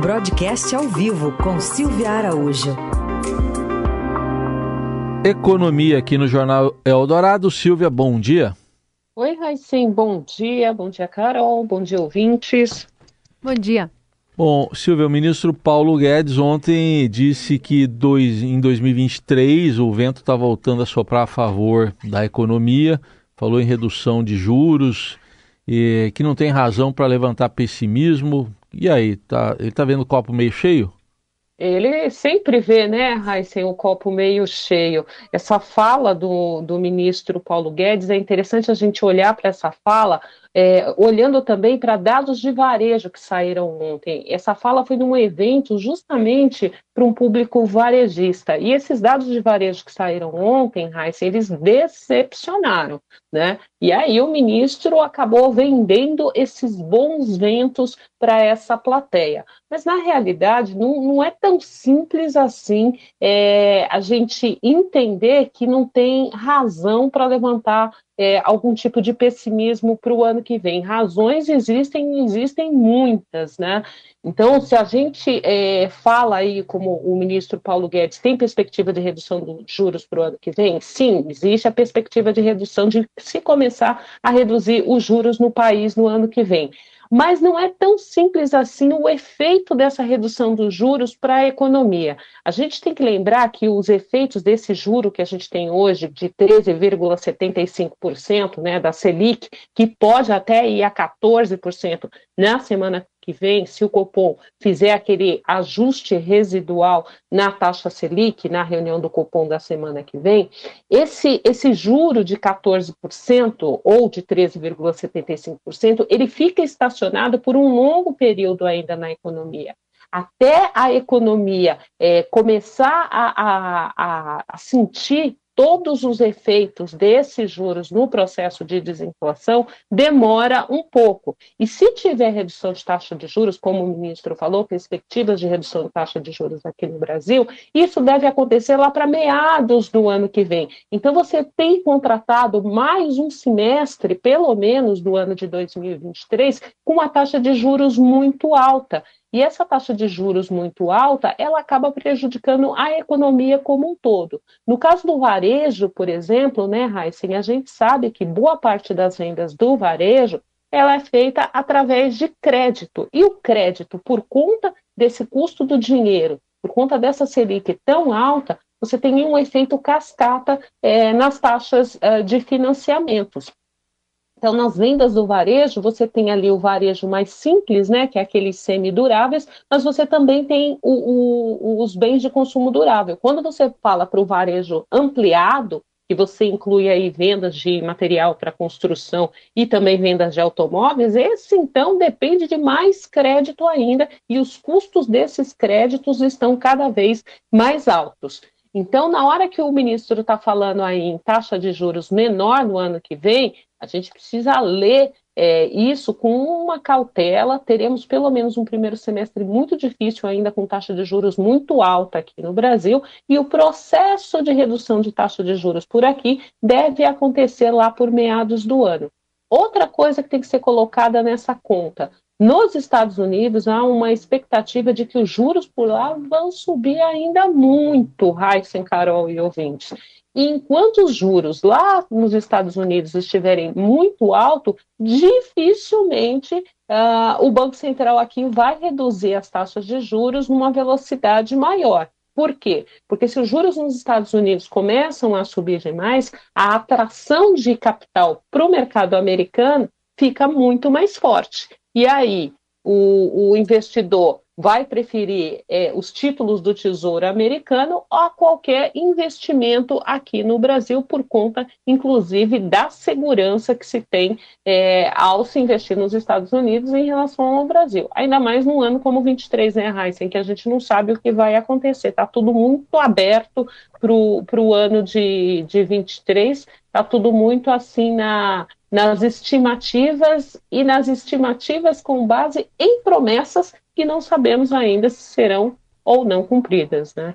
Broadcast ao vivo com Silvia Araújo. Economia aqui no Jornal Eldorado. Silvia, bom dia. Oi, Raicem, bom dia. Bom dia, Carol. Bom dia, ouvintes. Bom dia. Bom, Silvia, o ministro Paulo Guedes ontem disse que dois, em 2023 o vento está voltando a soprar a favor da economia, falou em redução de juros, e que não tem razão para levantar pessimismo. E aí, tá, ele está vendo o copo meio cheio? Ele sempre vê, né, Raíssen, o copo meio cheio. Essa fala do, do ministro Paulo Guedes, é interessante a gente olhar para essa fala é, olhando também para dados de varejo que saíram ontem. Essa fala foi num evento justamente para um público varejista. E esses dados de varejo que saíram ontem, Raíssa, eles decepcionaram. Né? E aí o ministro acabou vendendo esses bons ventos para essa plateia. Mas na realidade não, não é tão simples assim é, a gente entender que não tem razão para levantar é, algum tipo de pessimismo para o ano que vem. Razões existem, existem muitas, né? Então, se a gente é, fala aí, como o ministro Paulo Guedes, tem perspectiva de redução dos juros para o ano que vem? Sim, existe a perspectiva de redução, de se começar a reduzir os juros no país no ano que vem. Mas não é tão simples assim o efeito dessa redução dos juros para a economia. A gente tem que lembrar que os efeitos desse juro que a gente tem hoje, de 13,75% né, da Selic, que pode até ir a 14% na semana que vem, se o Copom fizer aquele ajuste residual na taxa Selic, na reunião do Copom da semana que vem, esse, esse juro de 14% ou de 13,75%, ele fica estacionado por um longo período ainda na economia. Até a economia é, começar a, a, a, a, sentir todos os efeitos desses juros no processo de desinflação demora um pouco. E se tiver redução de taxa de juros, como o ministro falou, perspectivas de redução de taxa de juros aqui no Brasil, isso deve acontecer lá para meados do ano que vem. Então você tem contratado mais um semestre, pelo menos do ano de 2023, com uma taxa de juros muito alta. E essa taxa de juros muito alta, ela acaba prejudicando a economia como um todo. No caso do varejo, por exemplo, né, Heisen, a gente sabe que boa parte das vendas do varejo ela é feita através de crédito. E o crédito, por conta desse custo do dinheiro, por conta dessa Selic tão alta, você tem um efeito cascata é, nas taxas é, de financiamentos. Então, nas vendas do varejo, você tem ali o varejo mais simples, né, que é aqueles semiduráveis, mas você também tem o, o, os bens de consumo durável. Quando você fala para o varejo ampliado, que você inclui aí vendas de material para construção e também vendas de automóveis, esse então depende de mais crédito ainda e os custos desses créditos estão cada vez mais altos. Então, na hora que o ministro está falando aí em taxa de juros menor no ano que vem, a gente precisa ler é, isso com uma cautela. Teremos pelo menos um primeiro semestre muito difícil ainda, com taxa de juros muito alta aqui no Brasil, e o processo de redução de taxa de juros por aqui deve acontecer lá por meados do ano. Outra coisa que tem que ser colocada nessa conta: nos Estados Unidos, há uma expectativa de que os juros por lá vão subir ainda muito, Heisen, Carol e ouvintes. E enquanto os juros lá nos Estados Unidos estiverem muito altos, dificilmente uh, o Banco Central aqui vai reduzir as taxas de juros numa velocidade maior. Por quê? Porque se os juros nos Estados Unidos começam a subir demais, a atração de capital para o mercado americano fica muito mais forte. E aí, o, o investidor vai preferir é, os títulos do Tesouro Americano a qualquer investimento aqui no Brasil, por conta, inclusive, da segurança que se tem é, ao se investir nos Estados Unidos em relação ao Brasil. Ainda mais num ano como 23, né, Heisen, que a gente não sabe o que vai acontecer. Está tudo muito aberto para o ano de, de 23, está tudo muito assim na nas estimativas e nas estimativas com base em promessas que não sabemos ainda se serão ou não cumpridas, né?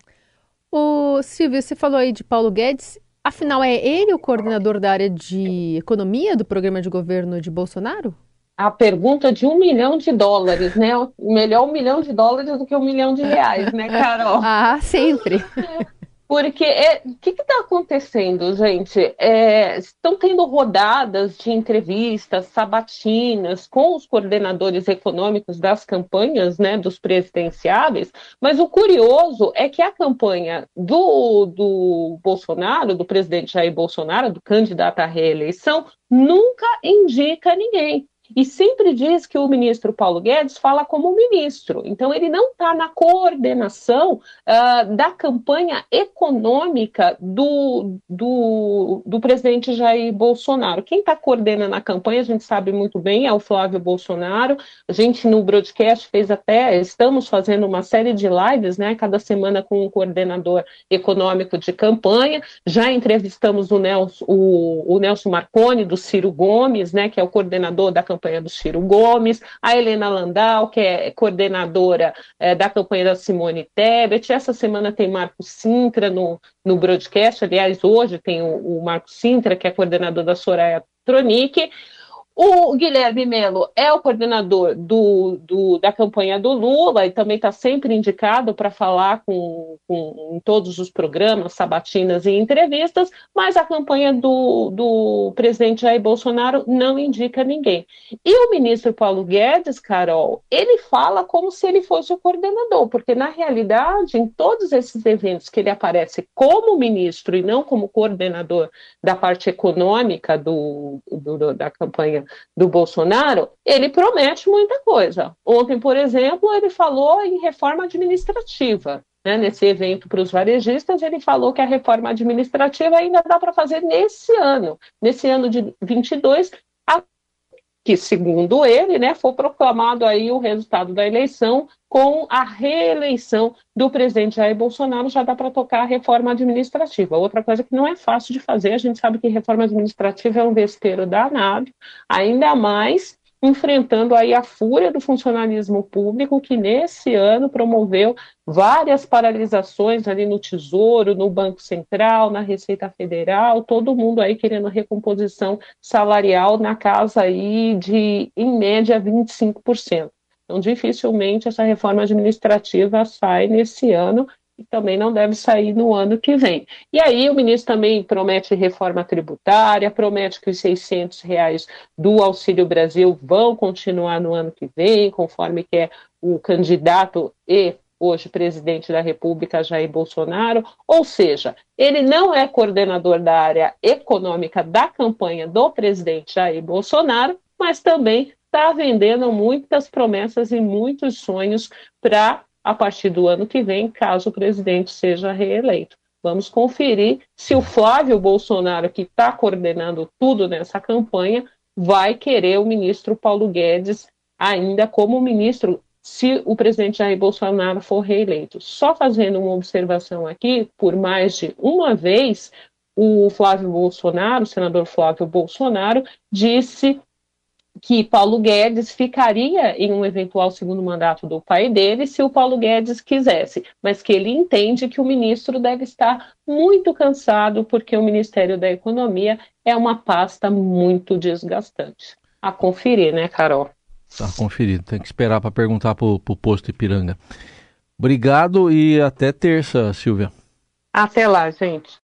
O Silvio, você falou aí de Paulo Guedes. Afinal, é ele o coordenador da área de economia do programa de governo de Bolsonaro? a pergunta de um milhão de dólares, né? Melhor um milhão de dólares do que um milhão de reais, né, Carol? Ah, sempre. Porque o é, que está acontecendo, gente? É, estão tendo rodadas de entrevistas, sabatinas com os coordenadores econômicos das campanhas né, dos presidenciáveis, mas o curioso é que a campanha do, do Bolsonaro, do presidente Jair Bolsonaro, do candidato à reeleição, nunca indica ninguém e sempre diz que o ministro Paulo Guedes fala como ministro. Então, ele não está na coordenação uh, da campanha econômica do, do, do, presidente Jair Bolsonaro. Quem está coordenando a campanha, a gente sabe muito bem, é o Flávio Bolsonaro. A gente no broadcast fez até, estamos fazendo uma série de lives, né, cada semana com um coordenador econômico de campanha. Já entrevistamos o Nelson, o, o Nelson Marconi, do Ciro Gomes, né, que é o coordenador da campanha campanha do Ciro Gomes, a Helena Landau, que é coordenadora é, da campanha da Simone Tebet. Essa semana tem Marco Sintra no, no broadcast, aliás, hoje tem o, o Marco Sintra, que é coordenador da Soraya Tronic. O Guilherme Melo é o coordenador do, do, da campanha do Lula e também está sempre indicado para falar com, com, em todos os programas, sabatinas e entrevistas, mas a campanha do, do presidente Jair Bolsonaro não indica ninguém. E o ministro Paulo Guedes, Carol, ele fala como se ele fosse o coordenador, porque na realidade, em todos esses eventos que ele aparece como ministro e não como coordenador da parte econômica do, do da campanha do Bolsonaro, ele promete muita coisa. Ontem, por exemplo, ele falou em reforma administrativa. Né, nesse evento para os varejistas, ele falou que a reforma administrativa ainda dá para fazer nesse ano, nesse ano de 22, que, segundo ele, né, foi proclamado aí o resultado da eleição com a reeleição do presidente Jair Bolsonaro, já dá para tocar a reforma administrativa. Outra coisa que não é fácil de fazer, a gente sabe que reforma administrativa é um vespeiro danado, ainda mais enfrentando aí a fúria do funcionalismo público, que nesse ano promoveu várias paralisações ali no Tesouro, no Banco Central, na Receita Federal, todo mundo aí querendo recomposição salarial na casa aí de, em média, 25%. Então, dificilmente essa reforma administrativa sai nesse ano e também não deve sair no ano que vem. E aí o ministro também promete reforma tributária, promete que os 600 reais do Auxílio Brasil vão continuar no ano que vem, conforme quer o candidato e hoje presidente da República, Jair Bolsonaro, ou seja, ele não é coordenador da área econômica da campanha do presidente Jair Bolsonaro, mas também está vendendo muitas promessas e muitos sonhos para a partir do ano que vem, caso o presidente seja reeleito. Vamos conferir se o Flávio Bolsonaro, que está coordenando tudo nessa campanha, vai querer o ministro Paulo Guedes ainda como ministro, se o presidente Jair Bolsonaro for reeleito. Só fazendo uma observação aqui, por mais de uma vez, o Flávio Bolsonaro, o senador Flávio Bolsonaro, disse que Paulo Guedes ficaria em um eventual segundo mandato do pai dele se o Paulo Guedes quisesse, mas que ele entende que o ministro deve estar muito cansado porque o Ministério da Economia é uma pasta muito desgastante. A conferir, né, Carol? Tá conferido. Tem que esperar para perguntar para o posto Ipiranga. Obrigado e até terça, Silvia. Até lá, gente.